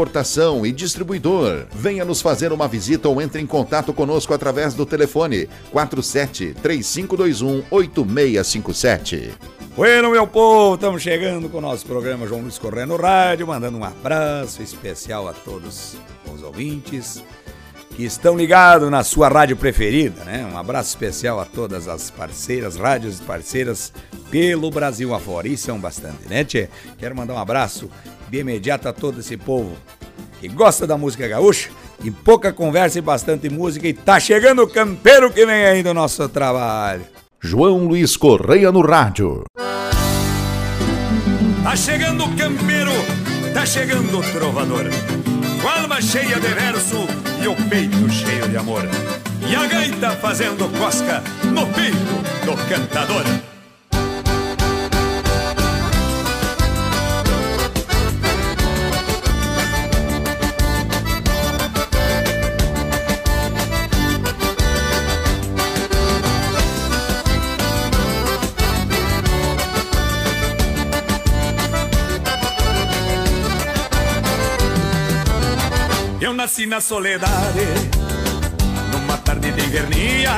importação e distribuidor. Venha nos fazer uma visita ou entre em contato conosco através do telefone 47 3521 8657. Bueno, meu povo, estamos chegando com o nosso programa João Luiz Correia no Rádio, mandando um abraço especial a todos os ouvintes que estão ligados na sua rádio preferida, né? Um abraço especial a todas as parceiras, rádios parceiras pelo Brasil afora. E são bastante, né, tchê? Quero mandar um abraço de imediato a todo esse povo que gosta da música gaúcha, e pouca conversa e bastante música, e tá chegando o campeiro que vem aí do nosso trabalho. João Luiz Correia no rádio. Tá chegando o campeiro, tá chegando o trovador, com a alma cheia de verso e o peito cheio de amor, e a gaita fazendo cosca no peito do cantador. Na soledade, numa tarde de invernia.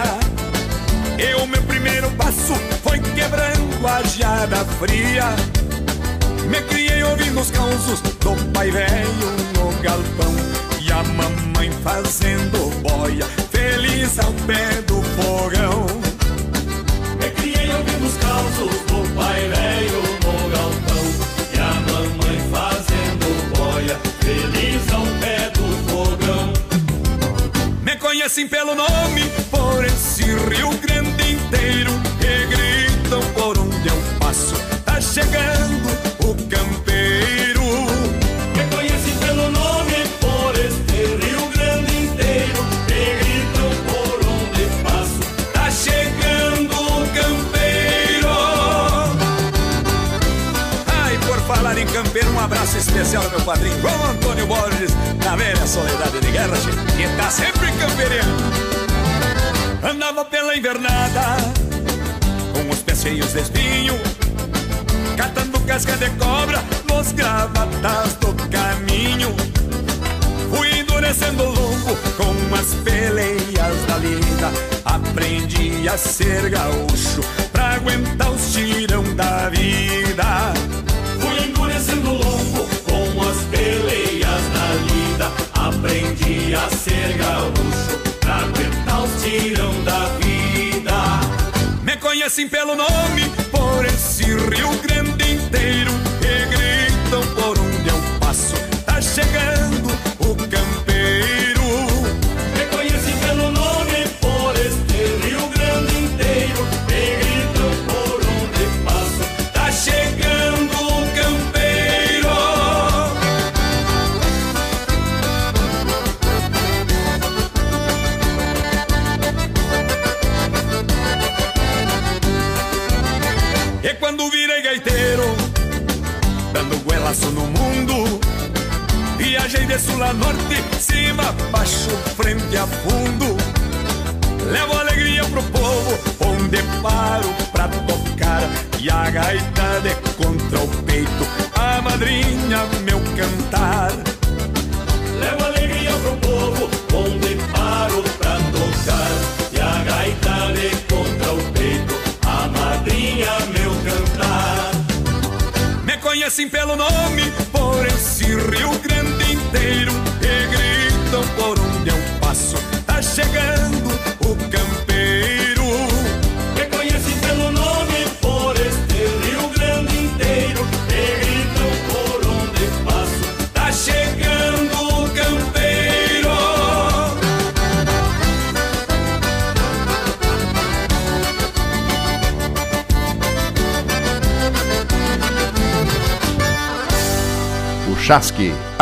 E o meu primeiro passo foi quebrando a geada fria. Me criei ouvindo os causos do pai velho no galpão e a mamãe fazendo boia, feliz ao pé do fogão. Me criei ouvindo os causos do pai velho no galpão e a mamãe fazendo boia, feliz conhecem pelo nome por esse Rio Grande inteiro que gritam por onde eu passo. Tá chegando especial meu padrinho João Antônio Borges na velha soledade de guerra, que tá sempre campeirando. Andava pela invernada, com os pés cheios de espinho, catando casca de cobra nos gravatas do caminho. Fui endurecendo o longo com as peleias da lida. Aprendi a ser gaúcho pra aguentar os tirão da vida. Fui endurecendo o longo com as peleias da lida. Aprendi a ser gaúcho pra aguentar os tirão da vida. Me conhecem pelo nome por esse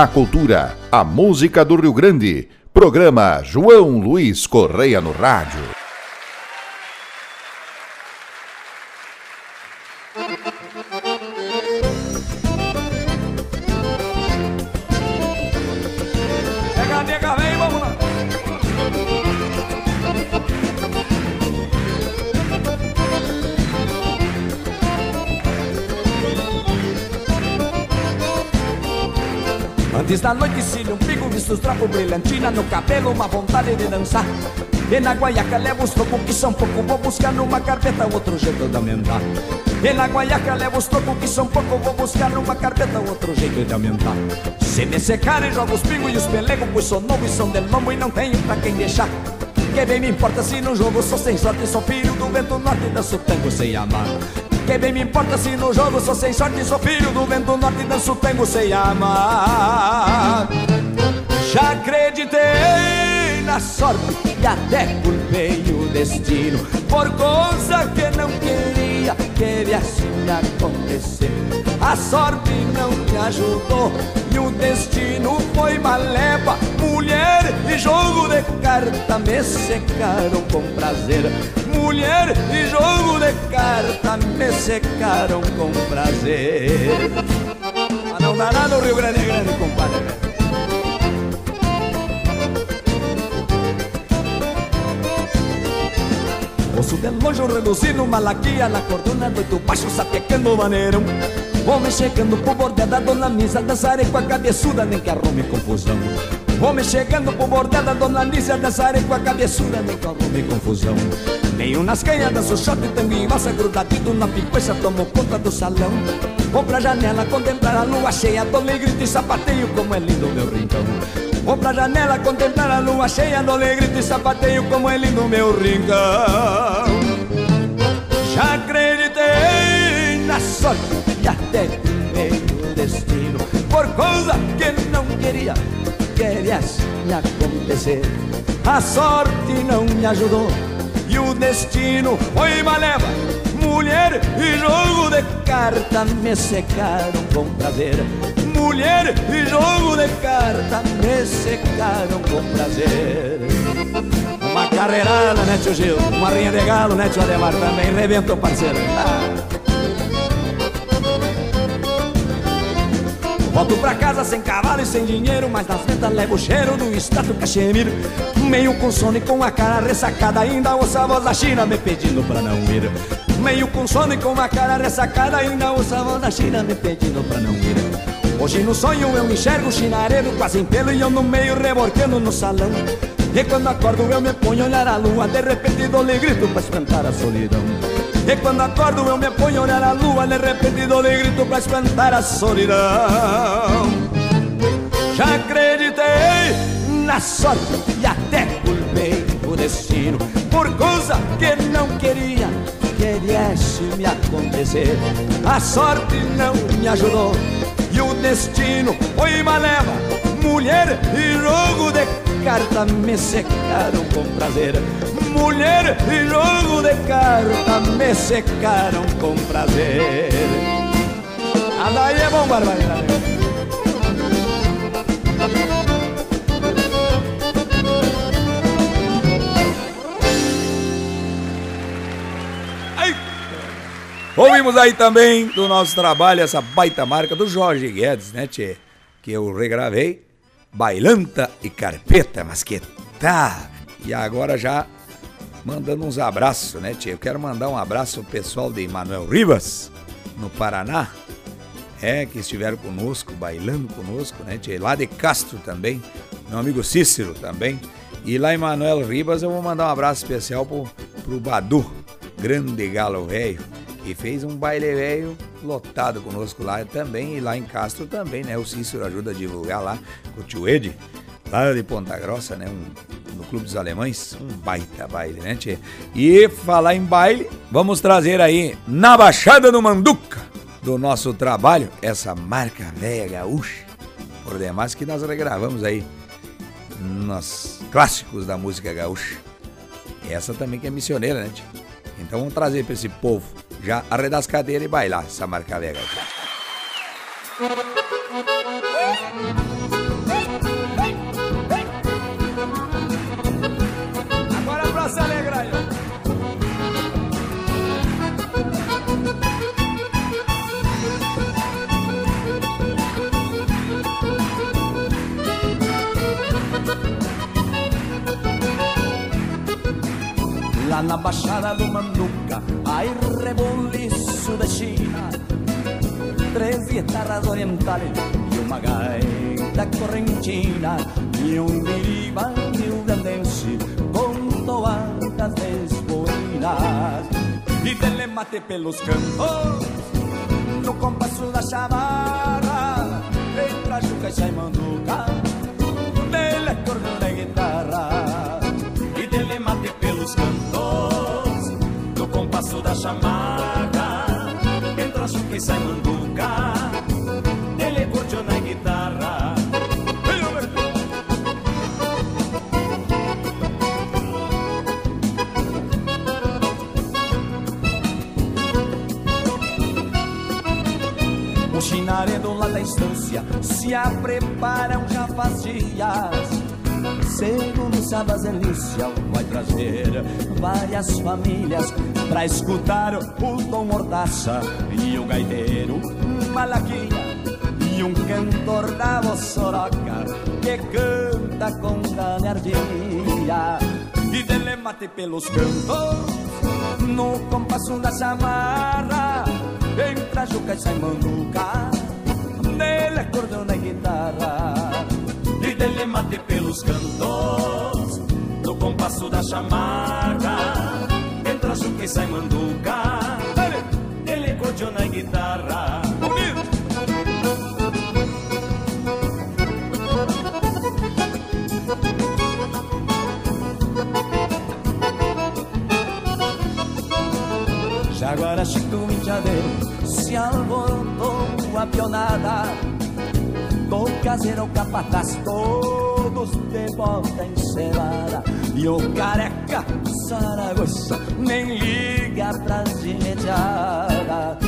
a cultura, a música do Rio Grande. Programa João Luiz Correia no Rádio. Antes da noite, cílio, um pico, visto os trapos brilhantina no cabelo, uma vontade de dançar. E na guaiaca levo os trocos que são pouco, vou buscar numa carpeta outro jeito de aumentar. E na guaiaca levo os trocos que são pouco, vou buscar numa carpeta outro jeito de aumentar. Se me secarem, jogo os pingos e os pelegos, pois sou novo e são de lombo e não tenho pra quem deixar. Que bem me importa se no jogo sou sem sorte, sou filho do vento norte, danço tango sem amar. Que bem me importa se no jogo sou sem sorte, sou filho do vento norte, danço tango sem amar. Já acreditei na sorte e até culpei o destino por coisa que não queria viesse me acontecer. A sorte não me ajudou e o destino foi maleva. Mulher e jogo de carta me secaram com prazer. Mulher e jogo de carta me secaram com prazer. Ah, não dá nada Rio Grande é Grande, compadre. Ouço de longe um reduzir numa laquia Na cordona do baixo sapecando o maneirão Homem chegando pro bordel da dona Nisa Dançarei com a cabeçuda, nem que arrume confusão. Homem chegando pro bordel da dona Nisa Dançarei com a cabeçuda, nem que arrume confusão. Nenhum nas canhas, danço shot, tango e valsa Grudadito na picueça, tomo conta do salão. Vou pra janela contemplar a lua cheia Dou grito e sapateio, como é lindo meu rincão Vou pra janela contemplar a lua cheia Dou grito e sapateio, como é lindo meu rincão. Já acreditei na sorte e até o destino Por coisa que não queria que viesse me acontecer. A sorte não me ajudou e o destino foi maleva Mulher e jogo de carta me secaram com prazer Mulher e jogo de carta me secaram com prazer Uma carreirada, né tio Gil? Uma rinha de galo, né tio Ademar? Também rebentou parceiro ah. Volto pra casa sem cavalo e sem dinheiro Mas nas ventas levo o cheiro do extrato cachemiro Meio com sono e com a cara ressacada Ainda ouço a voz da China me pedindo pra não ir Meio com sono e com a cara ressacada Ainda ouço a voz da China me pedindo pra não ir Hoje no sonho eu enxergo um chinareiro quase pelo E eu no meio reborcando no salão. E quando acordo eu me ponho a olhar a lua De repente dou-lhe grito pra espantar a solidão. E quando acordo eu me ponho a olhar a lua De repente dou-lhe grito pra espantar a solidão. Já acreditei na sorte e até culpei o destino Por coisa que não queria que viesse me acontecer. A sorte não me ajudou o destino. Foi maleva Mulher e jogo de carta me secaram com prazer. Mulher e jogo de carta me secaram com prazer. Anda aí é bom, barbaridade Ouvimos aí também do nosso trabalho essa baita marca do Jorge Guedes, né, tchê? Que eu regravei. Bailanta e Carpeta, mas que tá! E agora já mandando uns abraços, né, tchê? Eu quero mandar um abraço ao pessoal de Manuel Rivas, no Paraná. É, que estiveram conosco, bailando conosco, né, tchê? Lá de Castro também. Meu amigo Cícero também. E lá em Manuel Rivas eu vou mandar um abraço especial pro, pro Badu, grande galo velho e fez um baile velho lotado conosco lá também, e lá em Castro também, né? O Cícero ajuda a divulgar lá com o tio Ed, lá de Ponta Grossa, né? Um, no Clube dos Alemães, um baita baile, né, tchê? E falar em baile, vamos trazer aí na Baixada do Manduca do nosso trabalho, essa marca velha gaúcha, por demais que nós regravamos aí nos clássicos da música gaúcha. Essa também que é missioneira, né, tchê? Então vamos trazer para esse povo já arredar as cadeiras e bailar essa marca velha. Agora pra se Lá na baixada do Manu aí reboliço da China Três guitarras orientais e uma gaita correntina E um biriba rio-grandense com toadas desboinas E telemate pelos campos no compasso da chamarra. Entra Juca e sai manduca Dele acordeão na guitarra da chamarra Entra Juca e sai manduca Dele acordeão na guitarra O chinaredo lá da estância se a preparam já faz dias. Segundo Sabas Delícia vai trazer várias famílias pra escutar o Tom Mordaça e o gaiteiro Malaquinha e um cantor da voz soroca que canta com galhardia e dele mate pelos cantos no compasso da chamarra entra Juca e sai manduca dele acordeão na guitarra. E dele mate pelos cantos no compasso da chamarra entra Juca e sai manduca. Dele acordeão na guitarra. Jaguara, Chico, Indiadeiro Se alborotou a pionada. Do caseiro ao capataz Todos de volta encerrada E o careca Saragossa Nem liga pras de imediata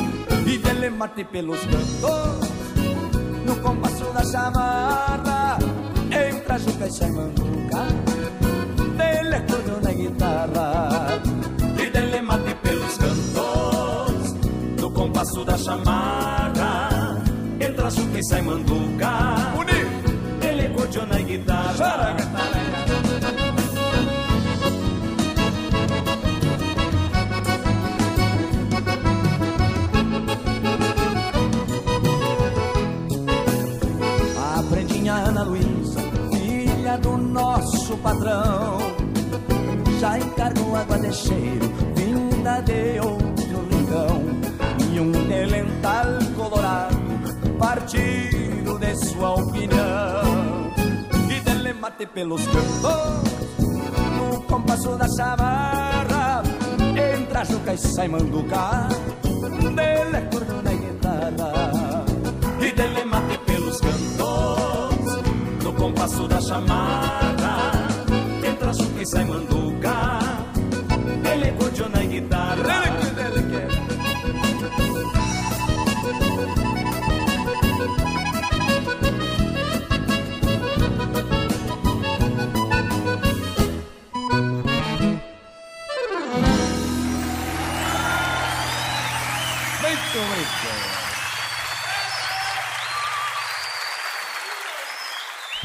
E dele mate pelos cantos No compasso da chamarra. Entra Juca e sai manduca Dele acordeão na guitarra. E dele mate pelos cantos No compasso da chamarra. Entra Juca e sai manduca Ele acordeou na guitarra Ana Luísa Filha do nosso patrão. Já encargou água de cheiro, vinda de outro rincão, e um delental colorado, partido de sua opinião, e dele mate pelos cantos, no compasso da chamarra, entra Juca e sai manduca, dele acordeão na guitarra, e dele mate pelos cantos, compasso da chamarra, entra Juca e sai manduca,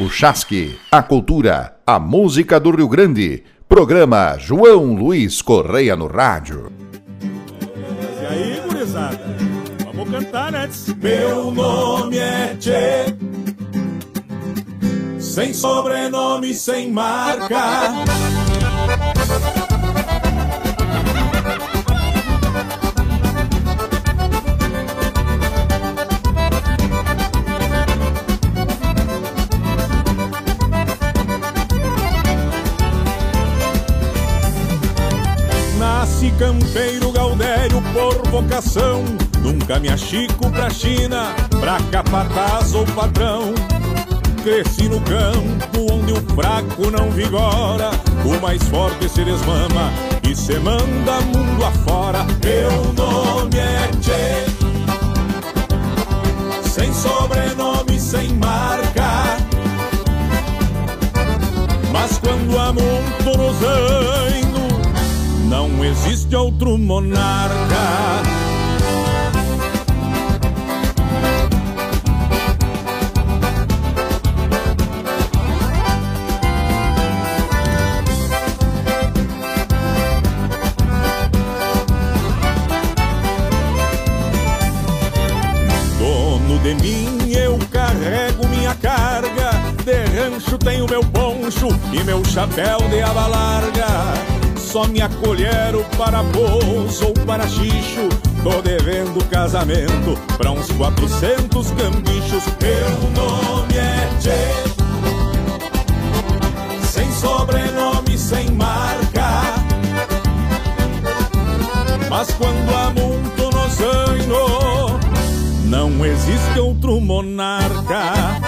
Chasque, a cultura, a música do Rio Grande. Programa João Luiz Correia no rádio. E aí, gurizada? Vamos cantar, né? Meu nome é Tchê, sem sobrenome, sem marca. Campeiro gaudério por vocação. Nunca me achico pra China, pra capataz ou patrão. Cresci no campo onde o fraco não vigora, o mais forte se desmama e se manda mundo afora. Meu nome é Tchê, este outro monarca. Dono de mim, eu carrego minha carga. De rancho tenho meu poncho e meu chapéu de aba larga. Só me acolheram para pouso ou para xixo. Tô devendo casamento pra uns 400 cambichos. Meu nome é Tchê, sem sobrenome, sem marca. Mas quando há muito nos anos, não existe outro monarca.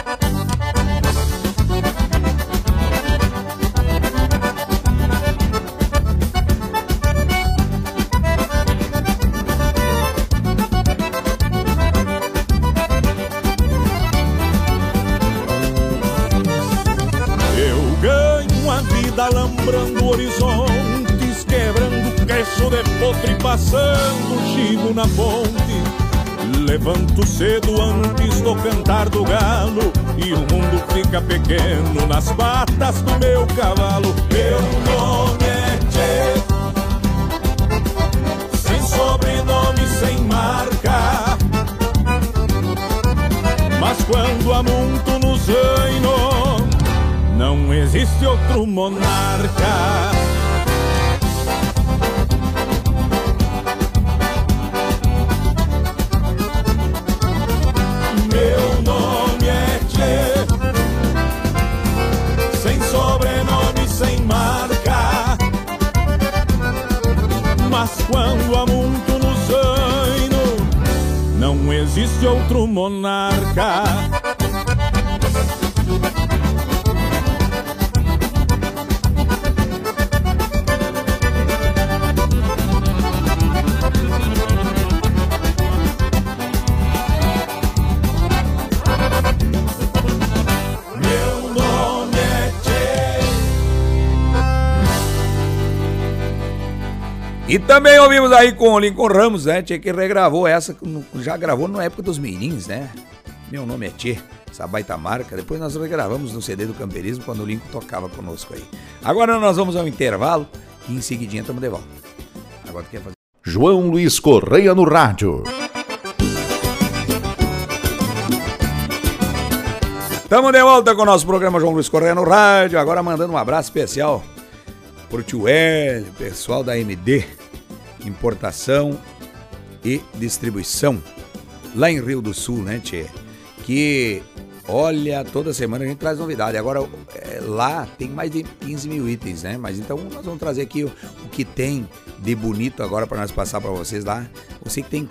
Passando chivo na ponte. Levanto cedo antes do cantar do galo e o mundo fica pequeno nas patas do meu cavalo. Meu nome é Tchê, sem sobrenome, sem marca. Mas quando muito nos reinos, não existe outro monarca. Também ouvimos aí com o Lincoln Ramos, né? Tchê que regravou essa, já gravou na época dos Mirins, né? Meu nome é Tchê, essa baita marca. Depois nós regravamos no CD do Camperismo quando o Lincoln tocava conosco aí. Agora nós vamos ao intervalo e em seguidinha estamos de volta. Agora tu quer fazer. João Luiz Correia no rádio. Estamos de volta com o nosso programa João Luiz Correia no rádio. Agora mandando um abraço especial pro tio Hélio, pessoal da MD, importação e distribuição, lá em Rio do Sul, né, Tchê? Que, olha, toda semana a gente traz novidade. Agora, é, lá tem mais de 15 mil itens, né? Mas então nós vamos trazer aqui o, o que tem de bonito agora para nós passar para vocês lá. Você que tem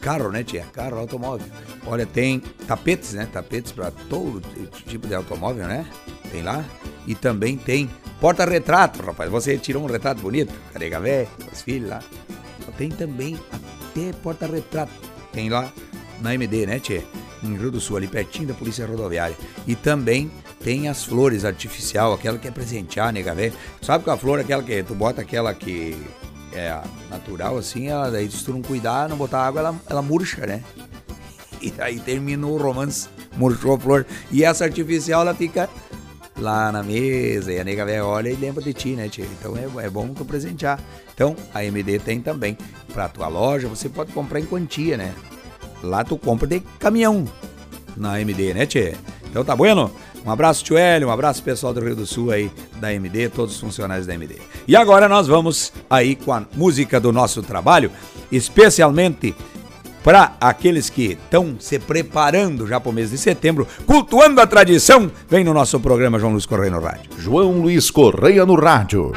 carro, né, tia? Carro, automóvel. Olha, tem tapetes, né? Tapetes para todo tipo de automóvel, né? Tem lá. E também tem porta-retrato, rapaz. Você tirou um retrato bonito, carega velho, os filhos lá. Tem também até porta-retrato. Tem lá na MD, né, tia? Em Rio do Sul, ali pertinho da Polícia Rodoviária. E também tem as flores artificial, aquela que é presentear, nega velho. Sabe que a flor aquela que tu bota aquela que é natural assim, ela, daí se tu não cuidar, não botar água, ela, ela murcha, né? E aí terminou o romance, murchou a flor. E essa artificial, ela fica lá na mesa, e a nega velha olha e lembra de ti, né, tia? Então é, é bom tu presentear. Então, a MD tem também. Pra tua loja, você pode comprar em quantia, né? Lá tu compra de caminhão na MD, né, tia? Então tá bueno? Um abraço, tio Hélio, um abraço pessoal do Rio do Sul aí, da MD, todos os funcionários da MD. E agora nós vamos aí com a música do nosso trabalho, especialmente para aqueles que estão se preparando já para o mês de setembro, cultuando a tradição, vem no nosso programa João Luiz Correia no Rádio. João Luiz Correia no rádio.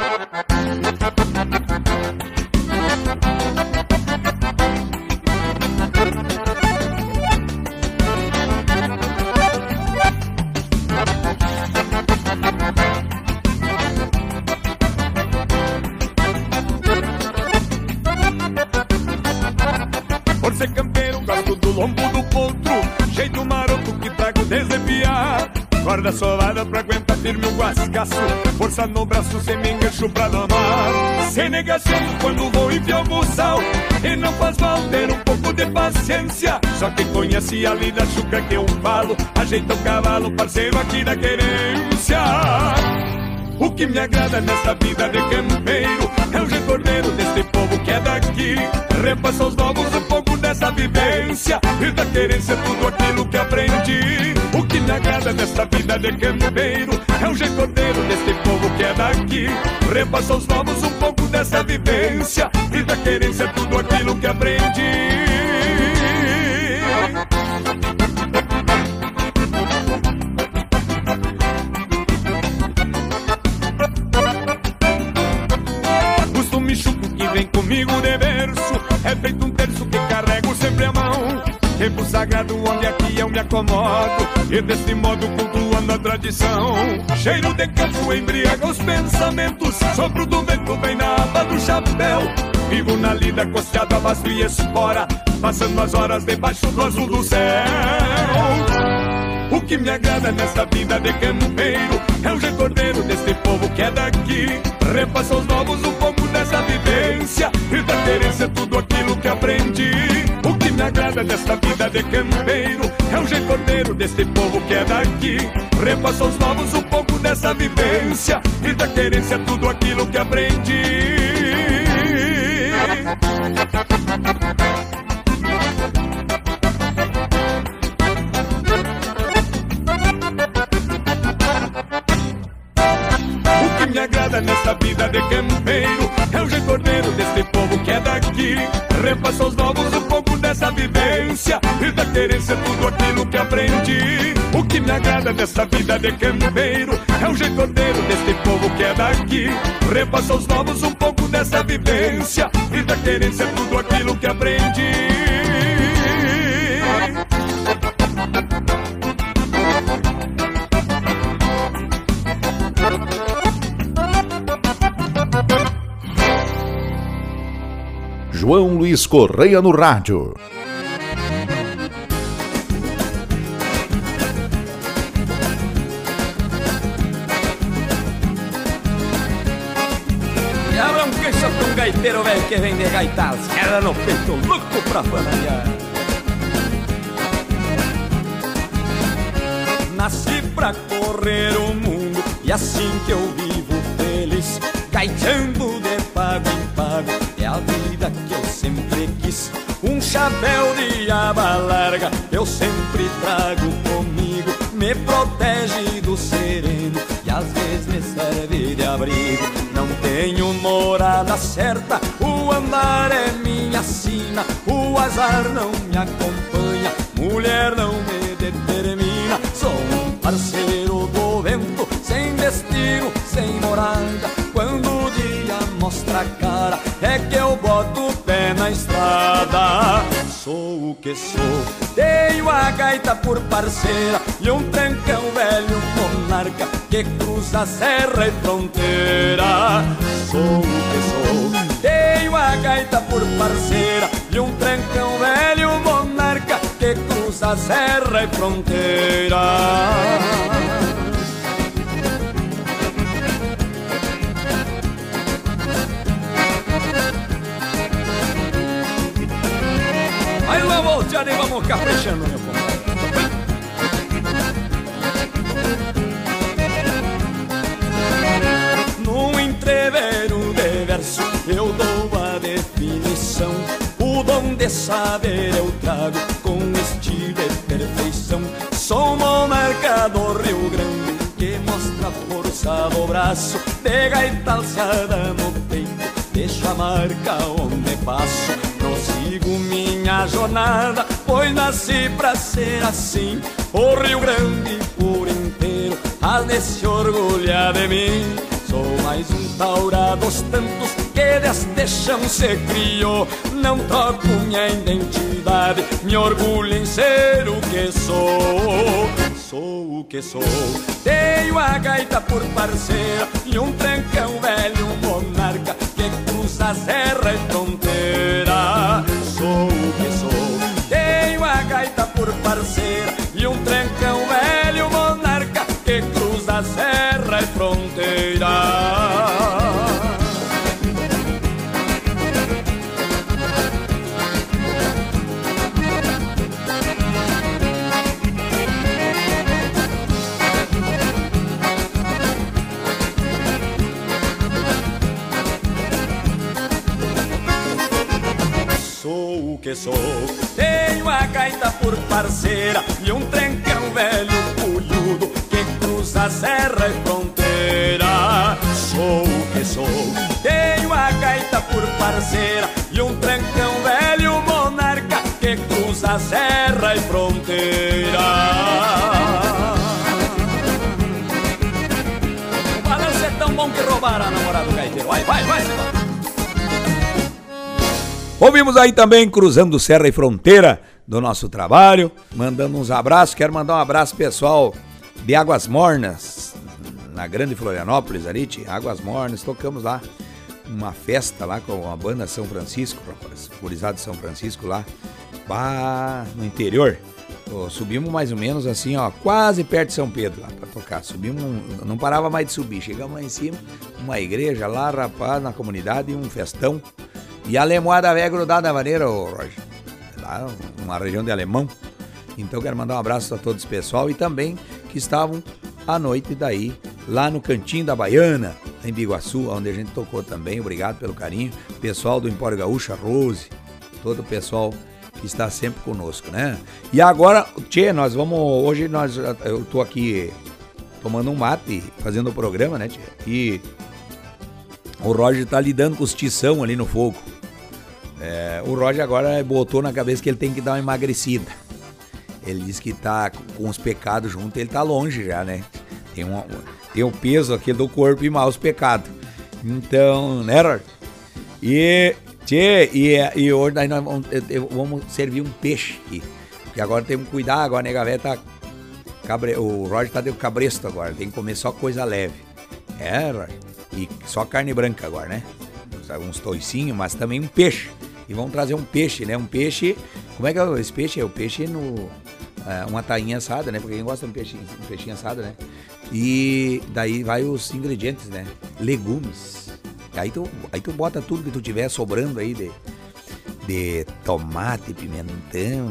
Guarda sovada pra aguentar firme o guascaço Força no braço, sem me engancho pra domar Sem negação quando vou enfiar o buçal E não faz mal ter um pouco de paciência. Só quem conhece a lida chuca que eu falo Ajeita o cavalo, parceiro aqui da querência. O que me agrada nesta vida de campeiro é o recordeiro deste povo que é daqui. Repassa aos novos um pouco dessa vivência e da querência tudo aquilo que aprendi. O que me agrada desta vida de campeiro é o jeito deste povo que é daqui. Repassa aos novos um pouco dessa vivência e da querência tudo aquilo que aprendi. É feito um terço que carrego sempre a mão. Tempo sagrado onde aqui eu me acomodo E desse modo cultuando a tradição. Cheiro de campo embriaga os pensamentos Sopro do vento bem na aba do chapéu. Vivo na lida costeado a vasto e espora Passando as horas debaixo do azul do céu que me agrada nesta vida de campeiro é o recordeiro deste povo que é daqui. Repassa aos novos um pouco dessa vivência e da querência tudo aquilo que aprendi. O que me agrada nesta vida de campeiro é o recordeiro deste povo que é daqui. Repassa aos novos um pouco dessa vivência e da querência tudo aquilo que aprendi. Me agrada nesta vida de campeiro É o recordeiro deste povo que é daqui. Repassa aos novos um pouco dessa vivência. E da querência tudo aquilo que aprendi. O que me agrada nesta vida de campeiro É o recordeiro deste povo que é daqui. Repassa aos novos um pouco dessa vivência. E da querência tudo aquilo que aprendi João Luiz Correia no rádio. Um gaiteiro velho que vem de gaitas, era no peito, louco pra fanalhar. Nasci pra correr o mundo e assim que eu vivo feliz, gaiteando de pago em pago, a vida que um chapéu de aba larga eu sempre trago comigo. Me protege do sereno e às vezes me serve de abrigo. Não tenho morada certa, o andar é minha sina O azar não me acompanha, mulher não me determina. Sou um parceiro do vento, sem destino, sem morada mostra a cara, é que eu boto o pé na estrada. Sou o que sou, tenho a gaita por parceira e um trancão velho monarca que cruza serra e fronteira. Sou o que sou, tenho a gaita por parceira e um trancão velho monarca que cruza serra e fronteira. Volteando e vamos caprichando, meu compadre. Num entreveiro de verso eu dou a definição. O dom de saber eu trago com estilo e perfeição. Sou monarca do Rio Grande que mostra a força do braço. De gaita alçada no peito Deixo a marca onde passo minha jornada Pois nasci pra ser assim. O Rio Grande por inteiro Há de se orgulhar de mim. Sou mais um taura dos tantos que deste chão se criou. Não troco minha identidade Me orgulho em ser o que sou. Sou o que sou. Tenho a gaita por parceira E um trancão velho monarca Que cruza serra e fronteira Sou o que sou. Tenho a gaita por parceira que sou. Tenho a gaita por parceira e um trencão velho pulhudo que cruza serra e fronteira. Sou o que sou. Tenho a gaita por parceira e um trancão velho monarca que cruza serra e fronteira. O balanço é tão bom que roubaram a namorada do gaiteiro. Vai, vai, vai, Silvano. Ouvimos aí também Cruzando Serra e Fronteira do nosso trabalho, mandando uns abraços. Quero mandar um abraço pessoal de Águas Mornas, na Grande Florianópolis, ali, Águas Mornas. Tocamos lá uma festa lá com a banda São Francisco, rapaz, Curizado de São Francisco lá, lá no interior. Subimos mais ou menos assim, ó, quase perto de São Pedro lá pra tocar. Subimos, não parava mais de subir. Chegamos lá em cima, uma igreja lá, rapaz, na comunidade, um festão. E a lemoada velha grudada na maneira, ô Roger. Lá, uma região de alemão. Então quero mandar um abraço a todos o pessoal e também que estavam à noite daí, lá no Cantinho da Baiana, em Biguaçu, onde a gente tocou também. Obrigado pelo carinho. Pessoal do Empório Gaúcha, Rose, todo o pessoal que está sempre conosco, né? E agora, Tchê, nós vamos. Hoje nós. Eu tô aqui tomando um mate, fazendo o programa, né, Tchê? E o Roger tá lidando com os tição ali no fogo. É, o Roger agora botou na cabeça que ele tem que dar uma emagrecida. Ele disse que tá com os pecados junto, ele tá longe já, né? Tem, um, tem o peso aqui do corpo e mal os pecados. Então, né, Roger? E, tchê, e, e hoje nós vamos, vamos servir um peixe aqui. Porque agora temos que cuidar, agora a nega tá. Cabre, o Roger tá de cabresto agora, tem que comer só coisa leve. É, Roger. E só carne branca agora, né? Uns toicinhos, mas também um peixe. E vamos trazer um peixe, né? Um peixe. Como é que é esse peixe? É o peixe no. é, uma tainha assada, né? Porque quem gosta de um, peixe, um peixinho assado, né? E daí vai os ingredientes, né? Legumes. Aí tu, aí tu bota tudo que tu tiver sobrando aí de, de tomate, pimentão,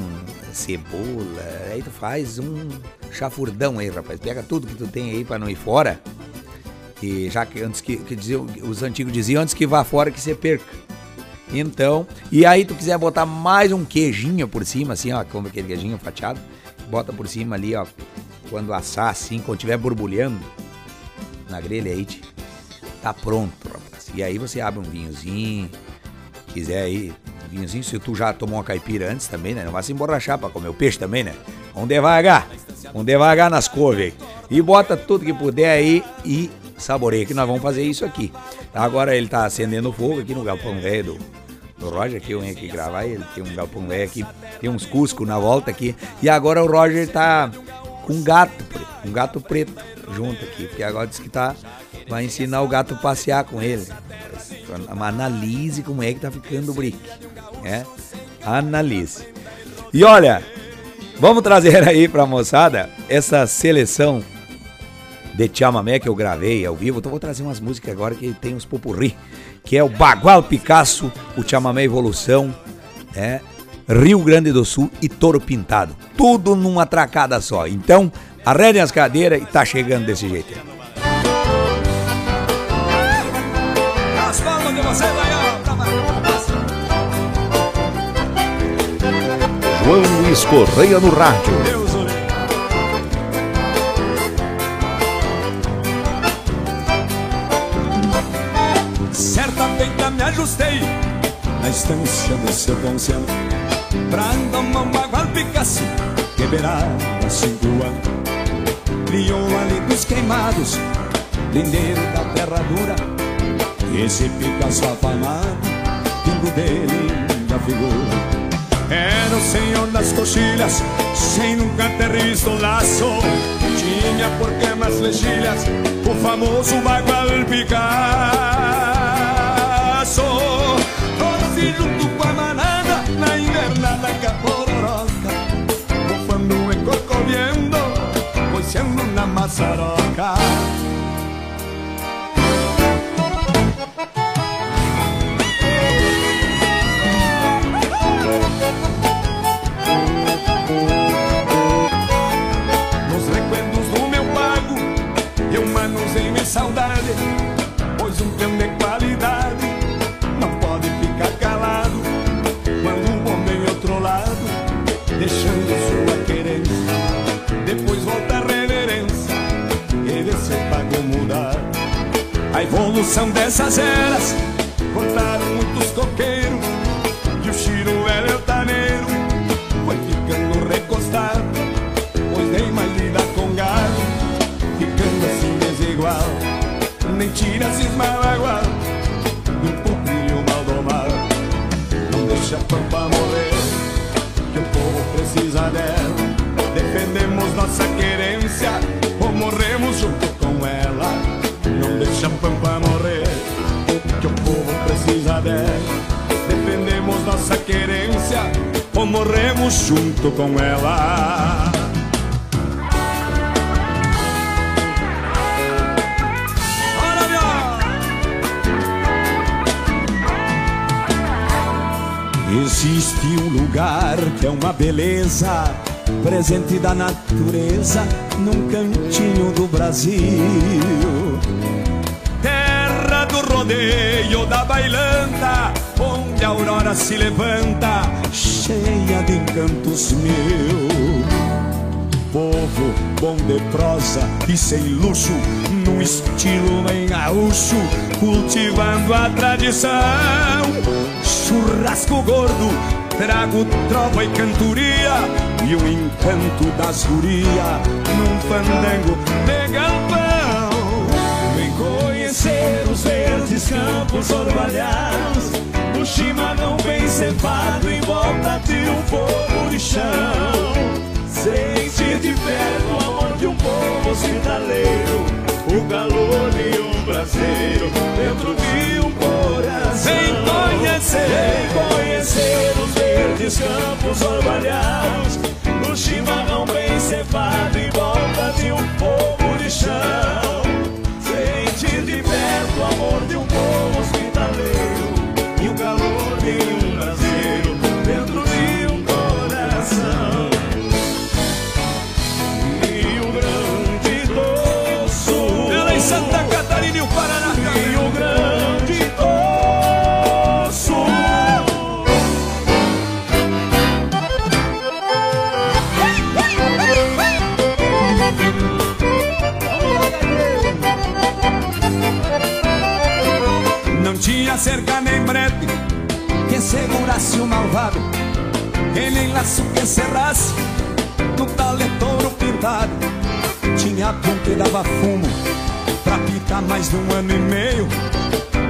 cebola. Aí tu faz um chafurdão aí, rapaz. Pega tudo que tu tem aí pra não ir fora. E já que antes que, que diziam, os antigos diziam antes que vá fora que você perca. Então, e aí tu quiser botar mais um queijinho por cima, assim, ó, como aquele queijinho fatiado, bota por cima ali, ó, quando assar assim, quando tiver borbulhando na grelha aí, tá pronto, rapaz. E aí você abre um vinhozinho, quiser aí, vinhozinho, se tu já tomou uma caipira antes também, né? Não vai se emborrachar pra comer o peixe também, né? Vamos devagar, vamos devagar nas couves aí. E bota tudo que puder aí e saboreia, que nós vamos fazer isso aqui. Agora ele tá acendendo fogo aqui no galpão velho do, do Roger, que eu venho aqui gravar, ele tem um galpão velho aqui, tem uns cusco na volta aqui. E agora o Roger tá com um gato um gato preto junto aqui, porque agora diz que tá, vai ensinar o gato a passear com ele. Analise como é que tá ficando o brick, né? Analise. E olha, vamos trazer aí pra moçada essa seleção de chamamé que eu gravei ao vivo. Então vou trazer umas músicas agora que tem uns popurri, que é o Bagual Picasso, o chamamé Evolução, né? Rio Grande do Sul e Touro Pintado. Tudo numa tracada só. Então, arredem as cadeiras e tá chegando desse jeito. De vocês aí, ó. pra. João Luiz Correia no rádio. Deus o. Certa feita me ajustei na estância do seu Ponciano Pra andar uma bagual Picasso que beirava cinco anos Criou ali dos queimados, lindeiro da terra dura Esse Picasso afamado, pingo dele da figura era o senhor das coxilhas, sem nunca ter visto um laço. Tinha por queimas flechilhas, o famoso bagual Picasso. Todos junto com a manada, na invernada capororoca. Bufando e corcoviendo, boiando na maçaroca. de saudade, pois um tempo de qualidade não pode ficar calado quando um homem é outro lado, deixando sua querência. Depois volta a reverência e vê se pago mudar. A evolução dessas eras cortaram muitos coqueiros. Nossa querência ou morremos junto com ela. Não deixa a pampa morrer, que o povo precisa dela. Defendemos nossa querência ou morremos junto com ela. Existe um lugar que é uma beleza, presente da natureza, num cantinho do Brasil. Terra do rodeio da bailanta, onde a aurora se levanta, cheia de encantos mil. Povo bom de prosa e sem luxo, num estilo bem gaúcho, cultivando a tradição. Churrasco gordo, trago trova e cantoria, e o encanto das guria, num fandango de galpão. Vem conhecer os verdes campos orvalhados, o chimarrão bem cevado em volta de campos orvalhados e nem laço que cerrasse no taletouro pintado. Tinha pão que dava fumo pra pitar mais de um ano e meio,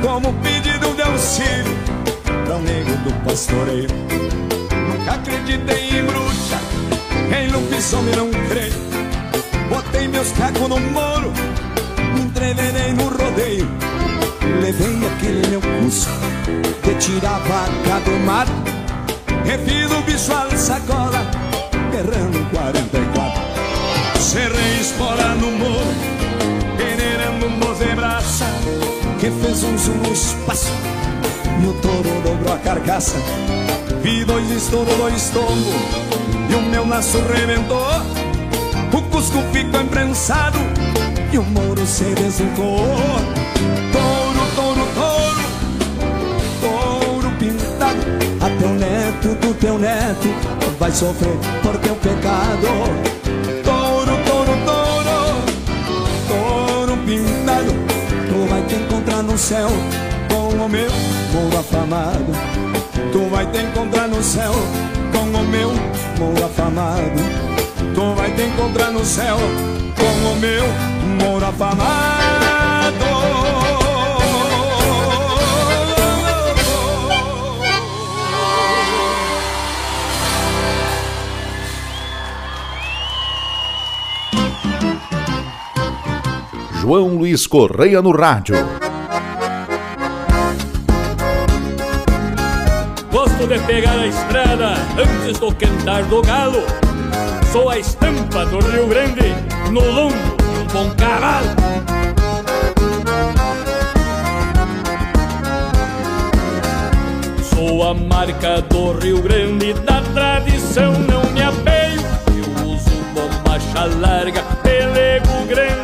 como pedido de auxílio pra um nego do pastoreio. Nunca acreditei em bruxa, em lobisomem não creio. Botei meus cacos no moro, me entreverei no rodeio. Levei aquele meu curso que tirava gado do mato, refiz o bicho à sacola errando 44 Serrei espora no morro Peneirando um mozebraça Que fez um zoom no espaço E o touro dobrou a carcaça Vi dois estouros, dois tombos E o meu laço rebentou O cusco ficou imprensado E o mouro se deslocou neto vai sofrer por teu pecado. Touro, touro, touro, touro pintado, tu vai te encontrar no céu com o meu mouro afamado. Tu vai te encontrar no céu com o meu mouro afamado. Tu vai te encontrar no céu com o meu mouro afamado. João Luiz Correia no rádio. Gosto de pegar a estrada antes do cantar do galo. Sou a estampa do Rio Grande no lombo de um bom cavalo. Sou a marca do Rio Grande da tradição, não me apeio. Eu uso bombacha larga, pelego grande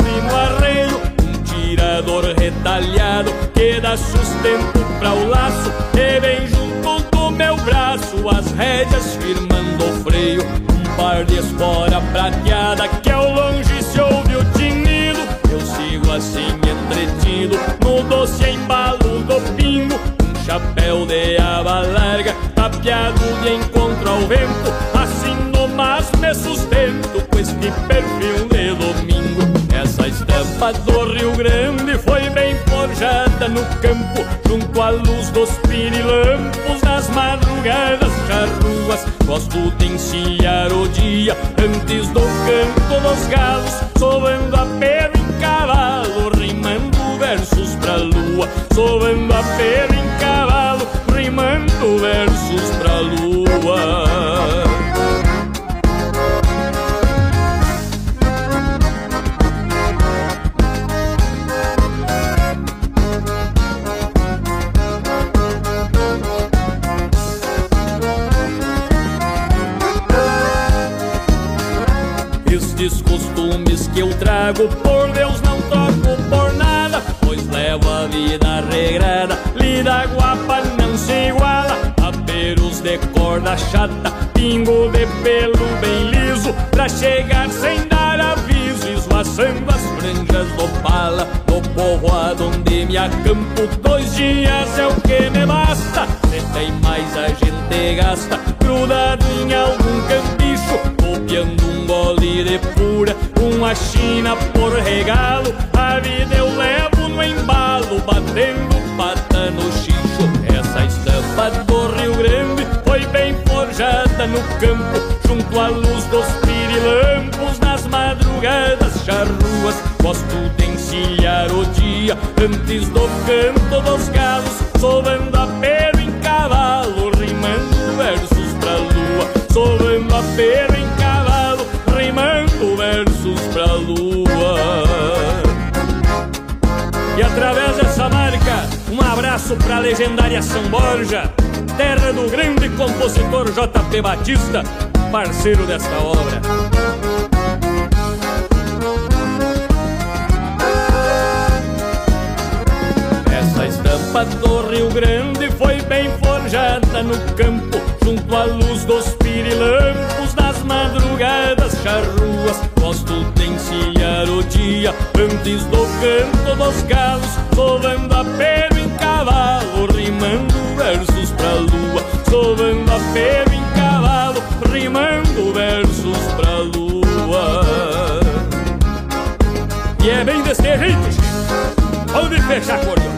tirador retalhado que dá sustento para o laço. E vem junto do meu braço as rédeas firmando o freio. Um par de espora prateada que ao longe se ouve o tinido. Eu sigo assim entretido No doce embalo do pingo Um chapéu de aba larga Tapeado de encontro ao vento Assim nomás me sustento Com este perfil de domingo Essa estampa do Rio Grande Foi bem forjada no campo Junto à luz dos pirilampos Nas madrugadas. Charruas Gosto de encilhar o dia Antes do canto dos galos Batista Parceiro desta obra Essa estampa do Rio Grande foi bem forjada no campo, junto à luz dos pirilampos das madrugadas charruas. Gosto de encilhar o dia antes do canto dos galos, sovando a pelo em cavalo, rimando versos pra lua, sovando bem desse jeito, Chico. Pode fechar, cordão.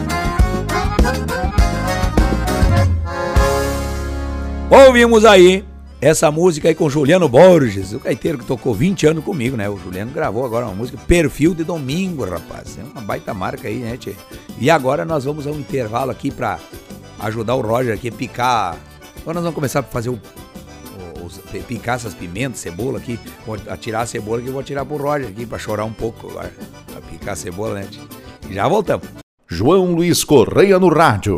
Ouvimos aí essa música aí com Juliano Borges, o gaiteiro que tocou 20 anos comigo, né? O Juliano gravou agora uma música Perfil de Domingo, rapaz. É uma baita marca aí, né, tchê? E agora nós vamos a um intervalo aqui pra ajudar o Roger aqui a picar. Agora nós vamos começar a fazer o, picar essas pimentas, cebola aqui. Vou atirar a cebola que eu vou atirar pro Roger aqui pra chorar um pouco agora. Pra picar a cebola, né? E já voltamos. João Luiz Correia no rádio.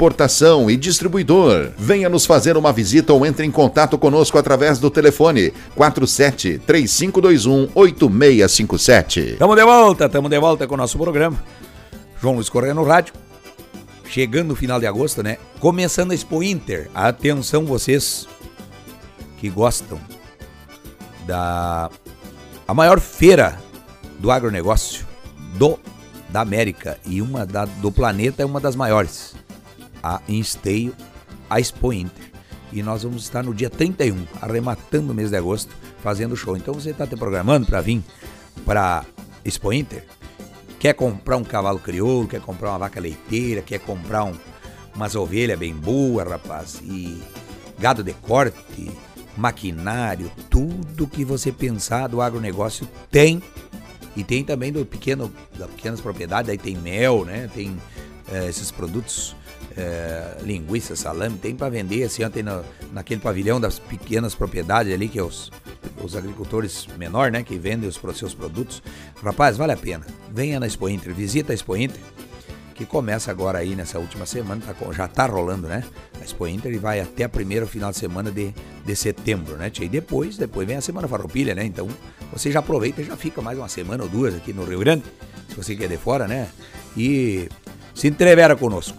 e Distribuidor. Venha nos fazer uma visita ou entre em contato conosco através do telefone 47 3521 8657. Tamo de volta, tamo de volta com o nosso programa. João Luiz Correia no rádio. Chegando no final de agosto, né? Começando a Expo Inter. Atenção vocês que gostam da a maior feira do agronegócio do da América e uma da, do planeta é uma das maiores. A em Esteio, a Expo Inter. E nós vamos estar no dia 31, arrematando o mês de agosto, fazendo show. Então você está te programando para vir para Expo Inter? Quer comprar um cavalo crioulo, quer comprar uma vaca leiteira, quer comprar um, umas ovelhas bem boas, rapaz, e gado de corte, maquinário, tudo que você pensar do agronegócio tem. E tem também do pequeno, das pequenas propriedades, aí tem mel, né? Tem eh, esses produtos, eh, linguiça, salame, tem para vender assim, ontem no, naquele pavilhão das pequenas propriedades ali, que é os, os agricultores menor, né? Que vendem os seus produtos. Rapaz, vale a pena. venha na Expo Inter, visita a Expo Inter, que começa agora aí nessa última semana, tá já tá rolando, né? A Expo Inter e vai até a primeira final de semana de, de setembro, né? E depois, depois vem a Semana Farroupilha, né? Então você já aproveita e já fica mais uma semana ou duas aqui no Rio Grande, se você quer de fora, né? E se entrevera conosco.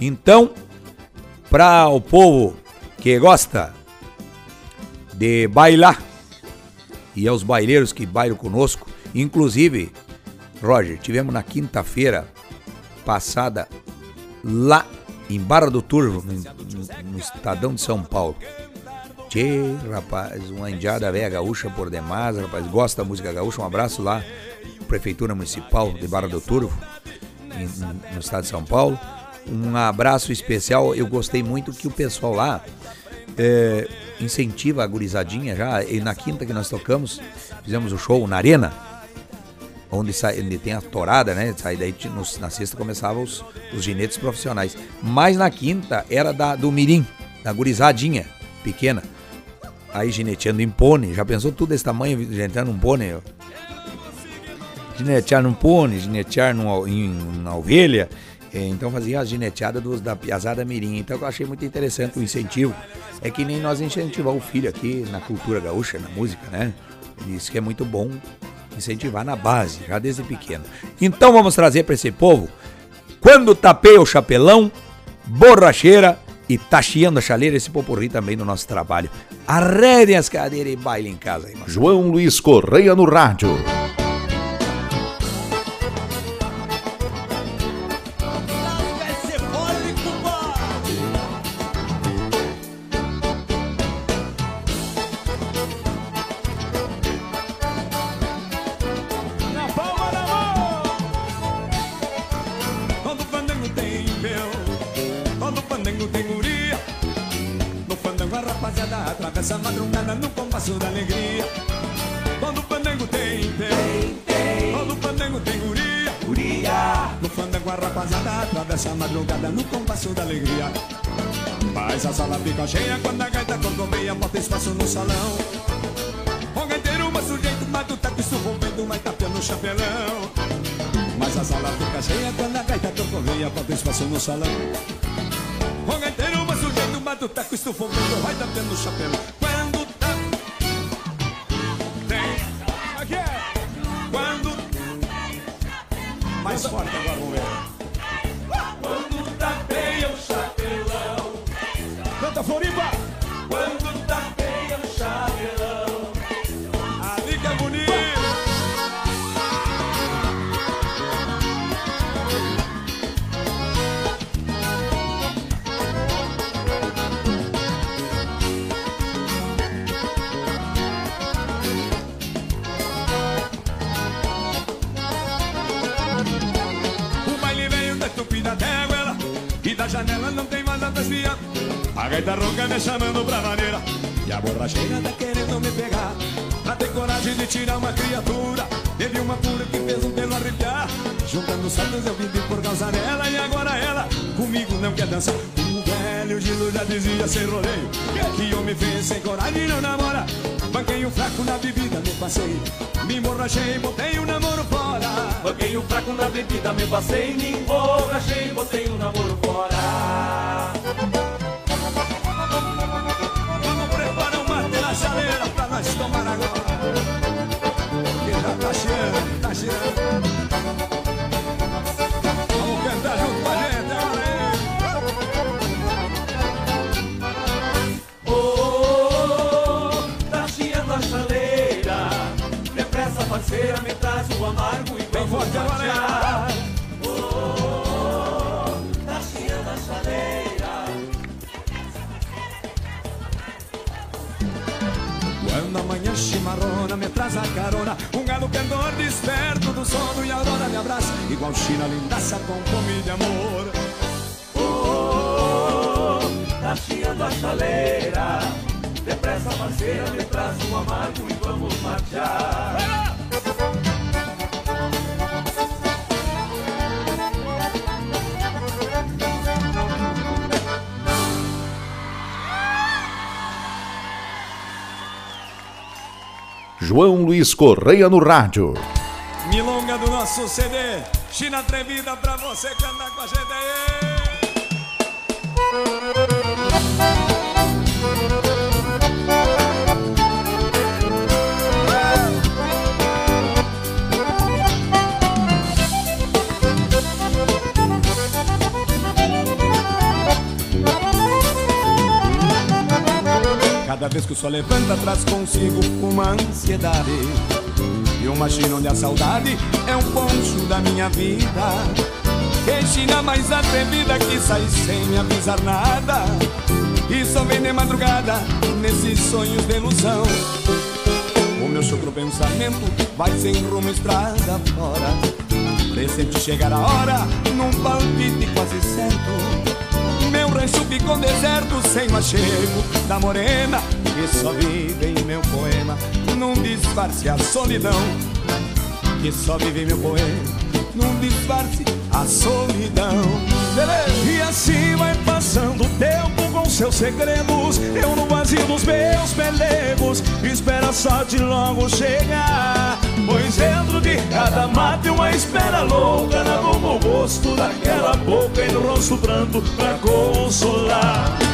Então, para o povo que gosta de bailar e aos baileiros que bailam conosco, inclusive, Roger, tivemos na quinta-feira passada lá em Barra do Turvo, no, no- Estadão de São Paulo. Tchê, rapaz, uma indiada velha gaúcha por demais, rapaz, gosta da música gaúcha. Um abraço lá, Prefeitura Municipal de Barra do Turvo, no estado de São Paulo. Um abraço especial, eu gostei muito que o pessoal lá é, incentiva a gurizadinha já. E na quinta que nós tocamos, fizemos o show na Arena, onde, sai, onde tem a torada, né? Sai daí na sexta começavam os, os ginetes profissionais. Mas na quinta era da, do Mirim, da gurizadinha pequena. Aí gineteando em pônei. Já pensou tudo desse tamanho, gineteando um pônei? Ginetear num pônei, ginetear num, em, na ovelha. É, Então fazia a gineteada dos, da piazada mirim. Então eu achei muito interessante o incentivo. É que nem nós incentivar o filho aqui na cultura gaúcha, na música, né? Isso que é muito bom incentivar na base, já desde pequeno. Então vamos trazer para esse povo, quando tapeia o chapelão, borracheira e tá a chaleira, esse popurri também no nosso trabalho. Arredem as cadeiras e baile em casa mano. João Luiz Correia no rádio. A gaita ronca me chamando pra maneira. E a borracheira tá querendo me pegar. Pra ter coragem de tirar uma criatura. Teve uma cura que fez um pelo arrepiar. Juntando saltos eu vivi por causa dela. E agora ela comigo não quer dançar. O velho Gilo já dizia sem rodeio. Que homem fez sem coragem? Não namora. Banquei um fraco na bebida, me passei. Me emborrachei, botei o namoro fora. Banquei o fraco na bebida, me passei, me emborrachei, botei o namoro fora. Vamos preparar um mate na chaleira pra nós tomar agora. Que já tá cheirando, traz a carona Um galo cantor desperto do sono E a aurora me abraça Igual China lindaça com fome de amor Oh, tá chiando a chaleira. Depressa, parceira, me traz um amargo e vamos marchar. João Luiz Correia no rádio. Milonga do nosso CD. China Atrevida pra você cantar com a gente aí. Vez que o sol levanta, traz consigo uma ansiedade. E uma China onde a saudade é um poncho da minha vida. Que China mais atrevida que sai sem me avisar nada. E só vem de madrugada nesses sonhos de ilusão. O meu chucro pensamento vai sem rumo estrada fora. Presente chegar a hora, num palpite quase certo. Meu rancho ficou deserto sem o achego da morena Que só vive em meu poema Num disfarce a solidão. Que só vive em meu poema Num disfarce a solidão. E assim vai passando o tempo com seus segredos. Eu no vazio dos meus pelegos Espera só de logo chegar. Pois dentro de cada mata uma espera louca Na o rosto daquela boca E no rosto pranto pra consolar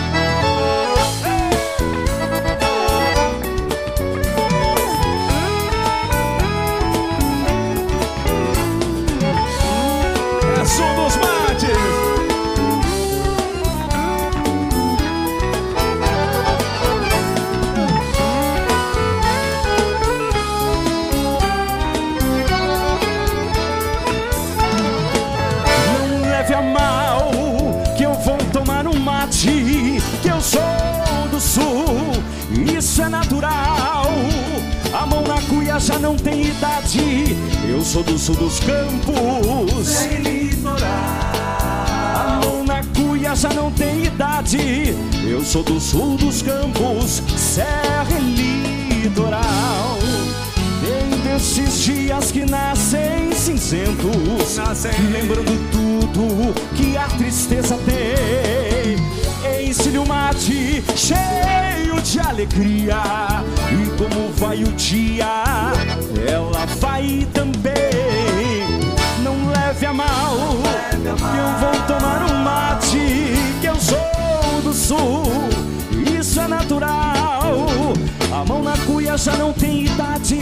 tem idade, eu sou do sul dos campos. A mão na cuia já não tem idade, eu sou do sul dos campos, serra e litoral. Tem desses dias que nascem cinzentos Lembrando tudo que a tristeza tem Ensine o mate cheio de alegria. E como vai o dia, ela vai também. Não leve a mal, eu vou tomar um mate Que eu sou do sul, isso é natural. A mão na cuia já não tem idade.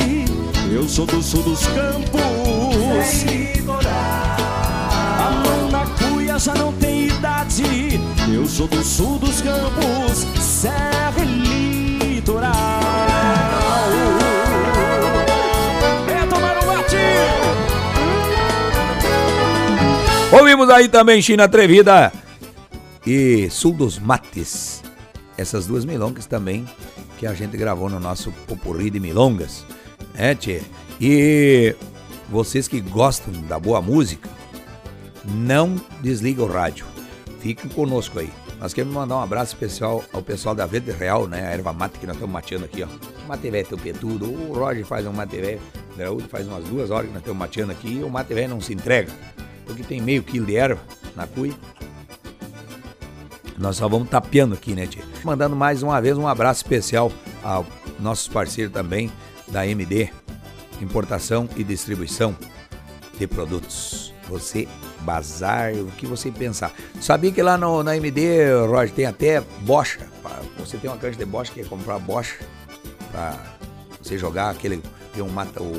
Eu sou do sul dos campos. A mão já não tem idade Eu sou do sul dos campos Serra e litoral É tomar um Ouvimos aí também China Atrevida e Sul dos Mates. Essas duas milongas também que a gente gravou no nosso popurri de milongas. É, tchê? E vocês que gostam da boa música, não desliga o rádio. Fiquem conosco aí. Nós queremos mandar um abraço especial ao pessoal da Verde Real, né? A erva mate que nós estamos mateando aqui, ó. Mate velho tupetudo. O Roger faz um mate velho. Graúdo faz umas duas horas que nós estamos mateando aqui e o mate velho não se entrega. Porque tem meio quilo de erva na cuia. Nós só vamos tapeando aqui, né, tia? Mandando mais uma vez um abraço especial aos nossos parceiros também da MD, importação e distribuição de produtos. Você bazar, o que você pensar. Sabia que lá no, na MD, Roger, tem até bocha. Você tem uma caixa de bocha, quer comprar bocha pra você jogar aquele. Tem um mata o,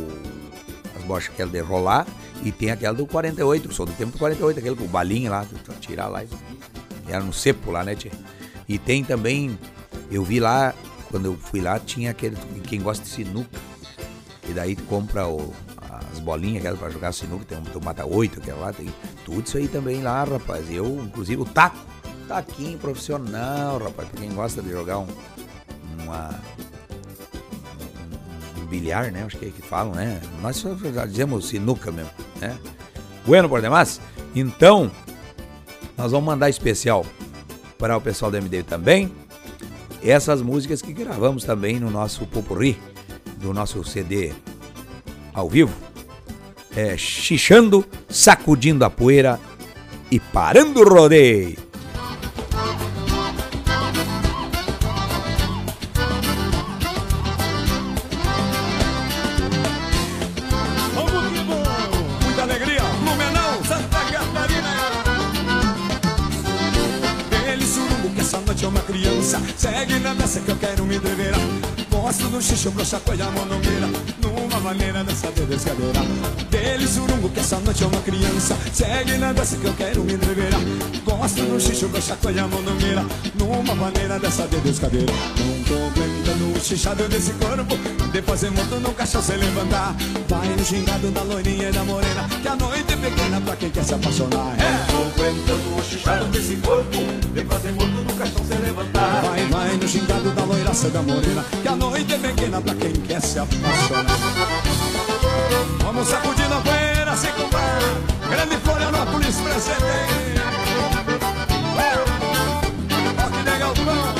as bochas aquela de rolar e tem aquela do 48, que sou do tempo do 48, aquele com o balinho lá, tirar lá era no cepo lá, né, tia? E tem também, eu vi lá, quando eu fui lá, tinha aquele, quem gosta de sinuca. E daí compra o- as bolinhas aquelas pra jogar sinuca, tem um tu mata oito, aquela lá, tem tudo isso aí também lá, rapaz. Eu, inclusive, o taco, taquinho profissional, rapaz, pra quem gosta de jogar um, uma, um, bilhar, né? Acho que é que falam, né? Nós já dizemos sinuca mesmo, né? Bueno, por demais? Então, nós vamos mandar especial para o pessoal do MD também. Essas músicas que gravamos também no nosso Popurri, do nosso CD ao vivo é, chichando, sacudindo a poeira e parando o rodeio. É Segue na dança que eu quero me entreverar Gosto do xixi, broxa, mão monogueira Numa maneira dessa de descadeira noite é uma criança. Segue na dança que eu quero me entreverar Gosto do xixi, broxa, coisa monomeira Numa maneira dessa de descadeira Não tô aguentando o xixado desse corpo. De fazer moto no caixão sem levantar. Vai no gingado da loirinha e da morena Que a noite é pequena pra quem quer se apaixonar. É, tô aguentando o xixado desse corpo. De fazer morto no caixão sem levantar. Vai, vai no gingado da loiraça e da morena Que a noite é pequena pra quem quer se apaixonar. Vamos sacudindo a poeira sem comprar Grande Florianópolis presente. Ó que legal, pão.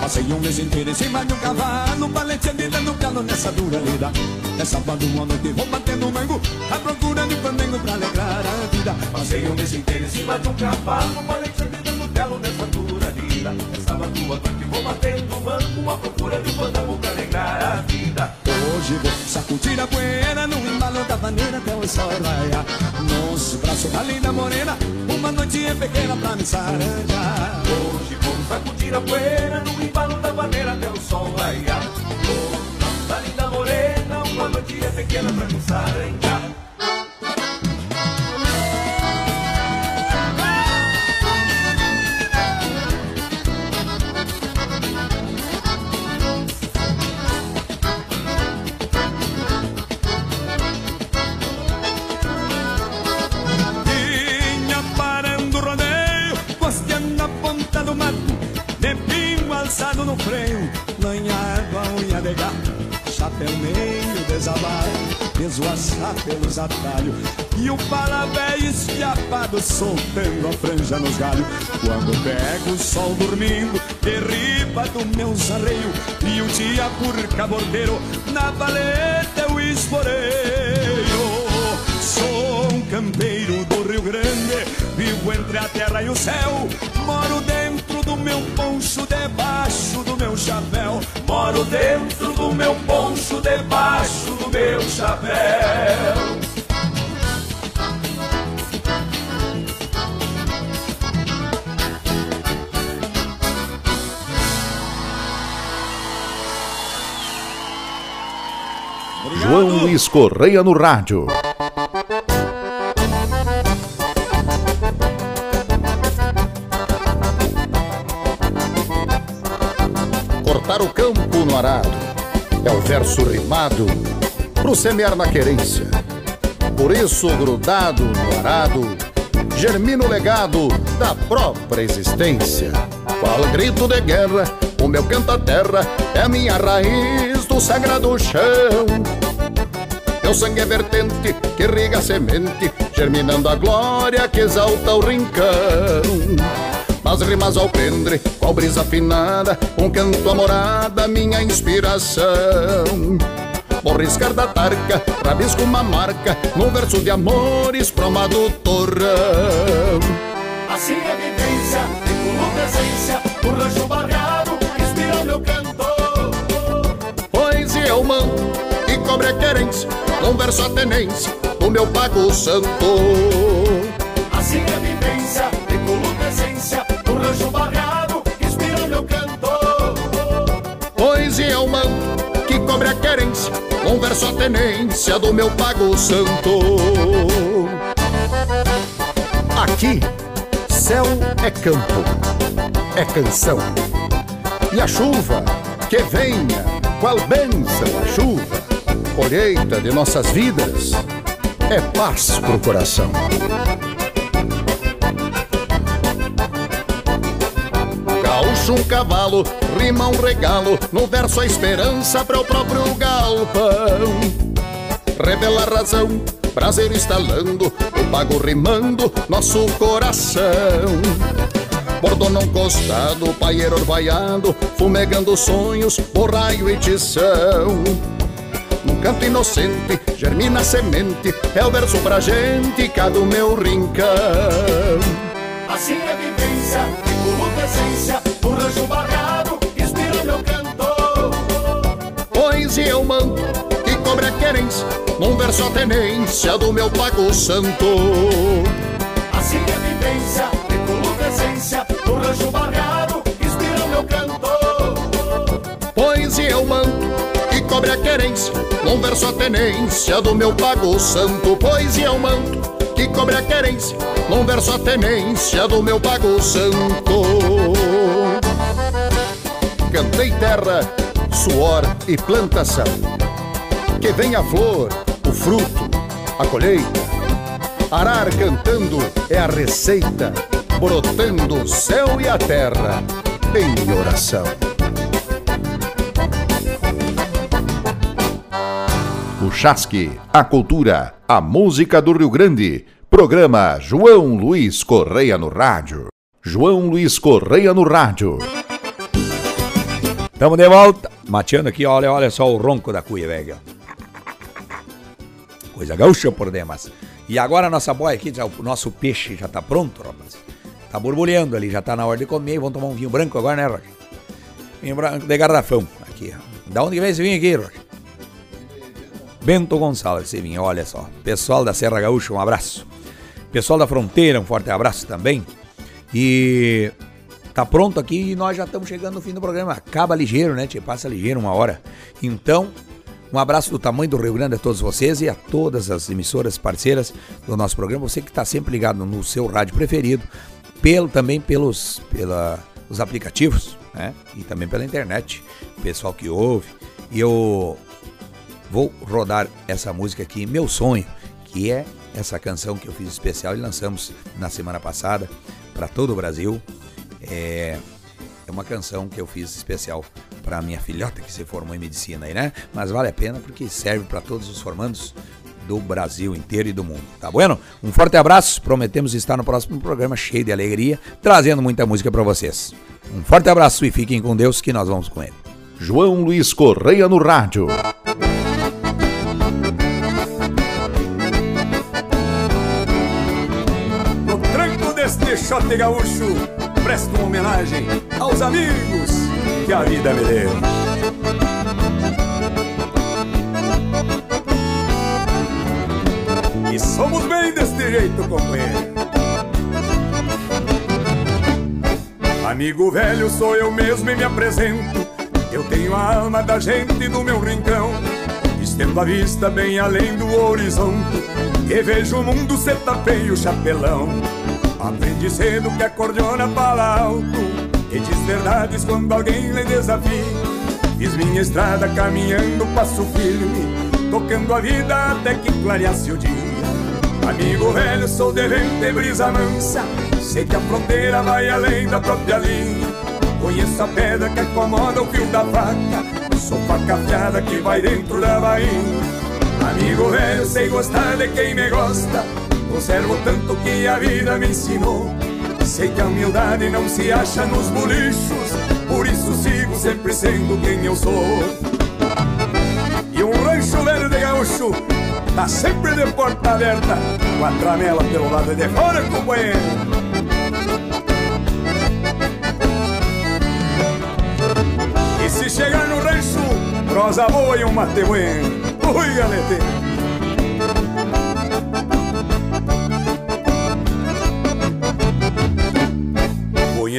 Passei um mês inteiro em cima de um cavalo Paleteando dando calo nessa dura lida. É sábado à noite vou batendo mango À procura de pandango pra alegrar a vida. Passei um mês inteiro em cima de um cavalo Paleteando e dando galo nessa dura vou batendo mango À procura de fandango pra alegrar a vida. Hoje vou sacudir a poeira No embalo da vaneira até o sol raiar. Nos braços da linda morena Uma noitinha pequena pra me saranjar. Hoje vou sacudir a poeira No embalo da maneira até o sol raiar. Oh, nossa linda morena Uma noitinha pequena pra me saranjar peso assar pelos atalhos, e o palabé esfiapado soltando a franja nos galhos. Quando pego o sol dormindo, derriba do meu arreio, e o dia por cabordeiro, na valeta eu esporeio. Sou um campeiro do Rio Grande, vivo entre a terra e o céu. Moro dentro meu poncho, debaixo do meu chapéu. Moro dentro do meu poncho Debaixo do meu chapéu João Luiz Correia no rádio. Campo no arado é o verso rimado pro semear na querência. Por isso, grudado no arado, germina o legado da própria existência. Qual grito de guerra, o meu canta-terra é a minha raiz do sagrado chão. Meu sangue é vertente que irriga a semente, germinando a glória que exalta o rincão. Nas rimas ao prendre, qual brisa afinada, um canto amorada, minha inspiração. Vou riscar da tarca, rabisco uma marca, num verso de amores proma do torrão. Assim é vivência, tripulo presença O rancho barreado inspira meu canto Poesia manto e cobre a querência, num verso a tenência do meu pago santo. Assim é vivência, cobre a querência, num verso a tenência do meu pago santo. Aqui, céu é campo, é canção. E a chuva, que venha, qual bênção a chuva, colheita de nossas vidas, é paz pro coração. Gaúcho um cavalo, rima um regalo, no verso a esperança para o próprio galpão. Revela a razão, prazer instalando, o pago rimando nosso coração. Bordão costado, paieiro orvaiado, fumegando sonhos, borraio e tição. Num canto inocente, germina a semente, é o verso pra gente, cá do meu rincão. Assim é a vivência, tripulo presença O rancho barreado inspira meu canto Poesia é o manto que cobre a querência num verso a tenência do meu pago santo. Assim é vivência, recolucescência, no rancho barreado, inspira meu canto. Poesia eu mando cobre a querência, num verso a tenência do meu pago santo. Poesia eu mando que cobre a querência, num verso a tenência do meu pago santo. Cantei terra, suor e plantação. Que vem a flor, o fruto, a colheita. Arar cantando é a receita, brotando o céu e a terra em oração. O Chasque, a cultura, a música do Rio Grande. Programa João Luiz Correia no Rádio. João Luiz Correia no Rádio. Tamo de volta. Mateando aqui, olha, olha só o ronco da cuia, velho. Coisa gaúcha por demais. E agora a nossa boia aqui, o nosso peixe já tá pronto, rapaz. Tá borbulhando ali, já tá na hora de comer. Vamos tomar um vinho branco agora, né, Roger? Vinho branco de garrafão. Aqui. Da onde que vem esse vinho aqui, Roger? Bento Gonçalves, esse vinho, olha só. Pessoal da Serra Gaúcha, um abraço. Pessoal da Fronteira, um forte abraço também. E tá pronto aqui e nós já estamos chegando no fim do programa. Acaba ligeiro, né? Te passa ligeiro uma hora. Então, um abraço do tamanho do Rio Grande a todos vocês e a todas as emissoras parceiras do nosso programa. Você que está sempre ligado no seu rádio preferido, pelo, também pelos pela, os aplicativos, né? E também pela internet. Pessoal que ouve. E eu vou rodar essa música aqui, Meu Sonho, que é essa canção que eu fiz especial e lançamos na semana passada para todo o Brasil. É, é uma canção que eu fiz especial para minha filhota que se formou em medicina aí, né? Mas vale a pena porque serve para todos os formandos do Brasil inteiro e do mundo, tá bueno? Um forte abraço, prometemos estar no próximo programa cheio de alegria, trazendo muita música para vocês. Um forte abraço e fiquem com Deus que nós vamos com ele. João Luiz Correia no Rádio. Shot gaúcho, presto uma homenagem aos amigos que a vida me deu. E somos bem deste jeito, companheiro. Amigo velho, sou eu mesmo e me apresento. Eu tenho a alma da gente no meu rincão. Estendo a vista bem além do horizonte. E vejo o mundo ser tapeio chapelão. Aprendi cedo que a cordiona fala alto. E diz verdades quando alguém lhe desafia. Fiz minha estrada caminhando passo firme. Tocando a vida até que clareasse o dia. Amigo velho, sou de vento e brisa mansa. Sei que a fronteira vai além da própria linha. Conheço a pedra que acomoda o fio da faca. Sou faca afiada que vai dentro da bainha. Amigo velho, sei gostar de quem me gosta. Conservo tanto que a vida me ensinou. Sei que a humildade não se acha nos bolichos. Por isso sigo sempre sendo quem eu sou. E um rancho velho de gaúcho tá sempre de porta aberta, com a tramela pelo lado de fora, companheiro. E se chegar no rancho, prosa boa e um mate bueno. Ui, galete!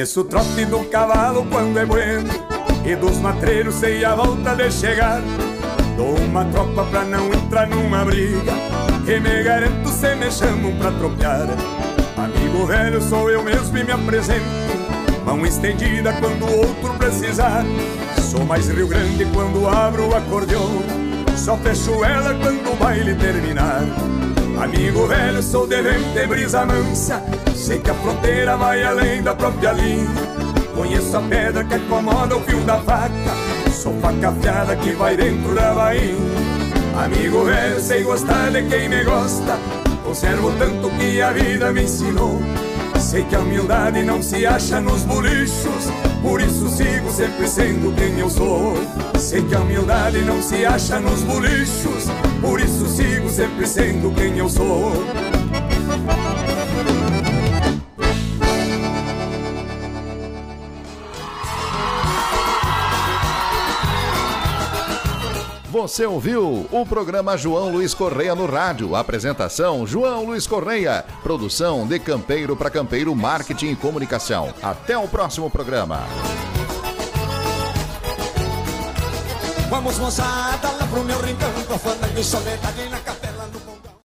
Conheço o trote do cavalo quando é bueno E dos matreiros sei a volta de chegar. Dou uma tropa pra não entrar numa briga E me garanto se me chamam pra tropear. Amigo velho sou eu mesmo e me apresento Mão estendida quando o outro precisar. Sou mais Rio Grande quando abro o acordeão Só fecho ela quando o baile terminar Amigo velho, sou de vento e brisa mansa. Sei que a fronteira vai além da própria linha. Conheço a pedra que acomoda o fio da faca. Sou faca afiada que vai dentro da bainha. Amigo velho, sei gostar de quem me gosta. Conservo tanto que a vida me ensinou. Sei que a humildade não se acha nos bolichos. Por isso sigo sempre sendo quem eu sou. Sei que a humildade não se acha nos bolichos Por isso sigo sempre sendo quem eu sou Você ouviu o programa João Luiz Correia no rádio. Apresentação João Luiz Correia. Produção de Campeiro para Campeiro Marketing e Comunicação. Até o próximo programa. Vamos moçada lá pro meu rincão, a fana de soledade na capela do